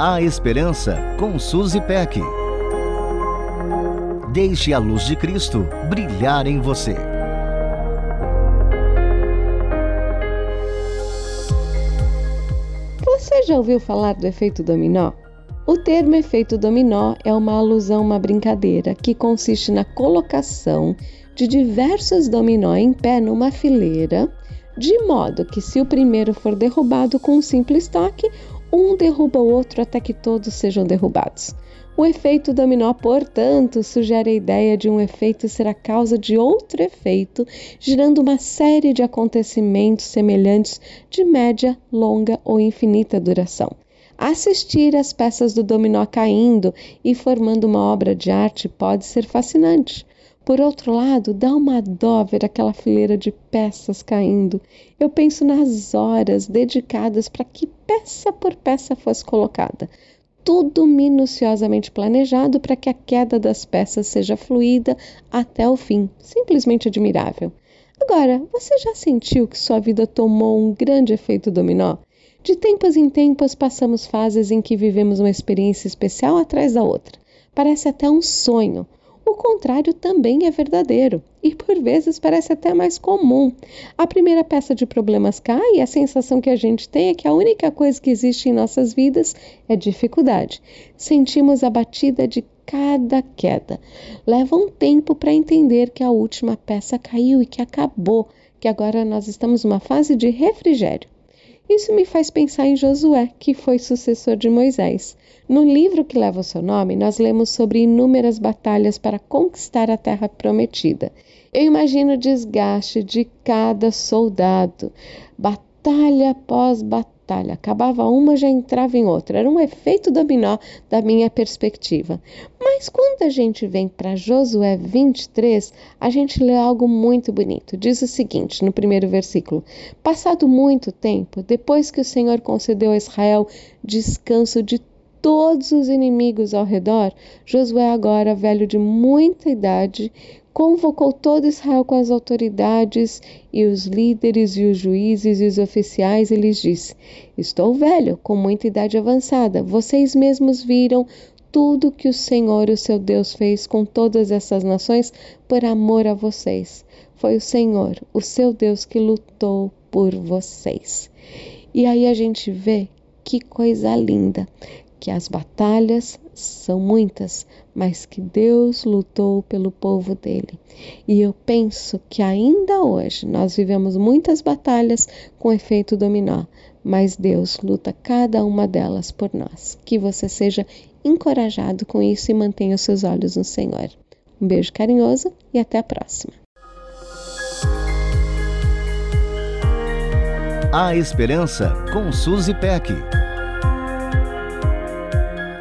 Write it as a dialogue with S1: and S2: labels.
S1: A Esperança com Suzy Peck. Deixe a luz de Cristo brilhar em você.
S2: Você já ouviu falar do efeito dominó? O termo efeito dominó é uma alusão a uma brincadeira que consiste na colocação de diversos dominó em pé numa fileira, de modo que se o primeiro for derrubado com um simples toque, um derruba o outro até que todos sejam derrubados. O efeito dominó, portanto, sugere a ideia de um efeito ser a causa de outro efeito, gerando uma série de acontecimentos semelhantes de média, longa ou infinita duração. Assistir às peças do dominó caindo e formando uma obra de arte pode ser fascinante. Por outro lado, dá uma dó ver aquela fileira de peças caindo. Eu penso nas horas dedicadas para que peça por peça fosse colocada. Tudo minuciosamente planejado para que a queda das peças seja fluida até o fim. Simplesmente admirável. Agora, você já sentiu que sua vida tomou um grande efeito dominó? De tempos em tempos, passamos fases em que vivemos uma experiência especial atrás da outra. Parece até um sonho. O contrário também é verdadeiro e por vezes parece até mais comum. A primeira peça de problemas cai e a sensação que a gente tem é que a única coisa que existe em nossas vidas é dificuldade. Sentimos a batida de cada queda. Leva um tempo para entender que a última peça caiu e que acabou, que agora nós estamos numa fase de refrigério. Isso me faz pensar em Josué, que foi sucessor de Moisés. No livro que leva o seu nome, nós lemos sobre inúmeras batalhas para conquistar a terra prometida. Eu imagino o desgaste de cada soldado, batalha após batalha batalha. Acabava uma, já entrava em outra. Era um efeito dominó da minha perspectiva. Mas quando a gente vem para Josué 23, a gente lê algo muito bonito. Diz o seguinte, no primeiro versículo: Passado muito tempo, depois que o Senhor concedeu a Israel descanso de todos os inimigos ao redor, Josué, agora velho de muita idade, convocou todo Israel com as autoridades e os líderes e os juízes e os oficiais e lhes disse: Estou velho, com muita idade avançada. Vocês mesmos viram tudo que o Senhor, o seu Deus, fez com todas essas nações por amor a vocês. Foi o Senhor, o seu Deus, que lutou por vocês. E aí a gente vê que coisa linda, que as batalhas são muitas, mas que Deus lutou pelo povo dele. E eu penso que ainda hoje nós vivemos muitas batalhas com efeito dominó, mas Deus luta cada uma delas por nós. Que você seja encorajado com isso e mantenha os seus olhos no Senhor. Um beijo carinhoso e até a próxima.
S1: A Esperança com Suzy Peck.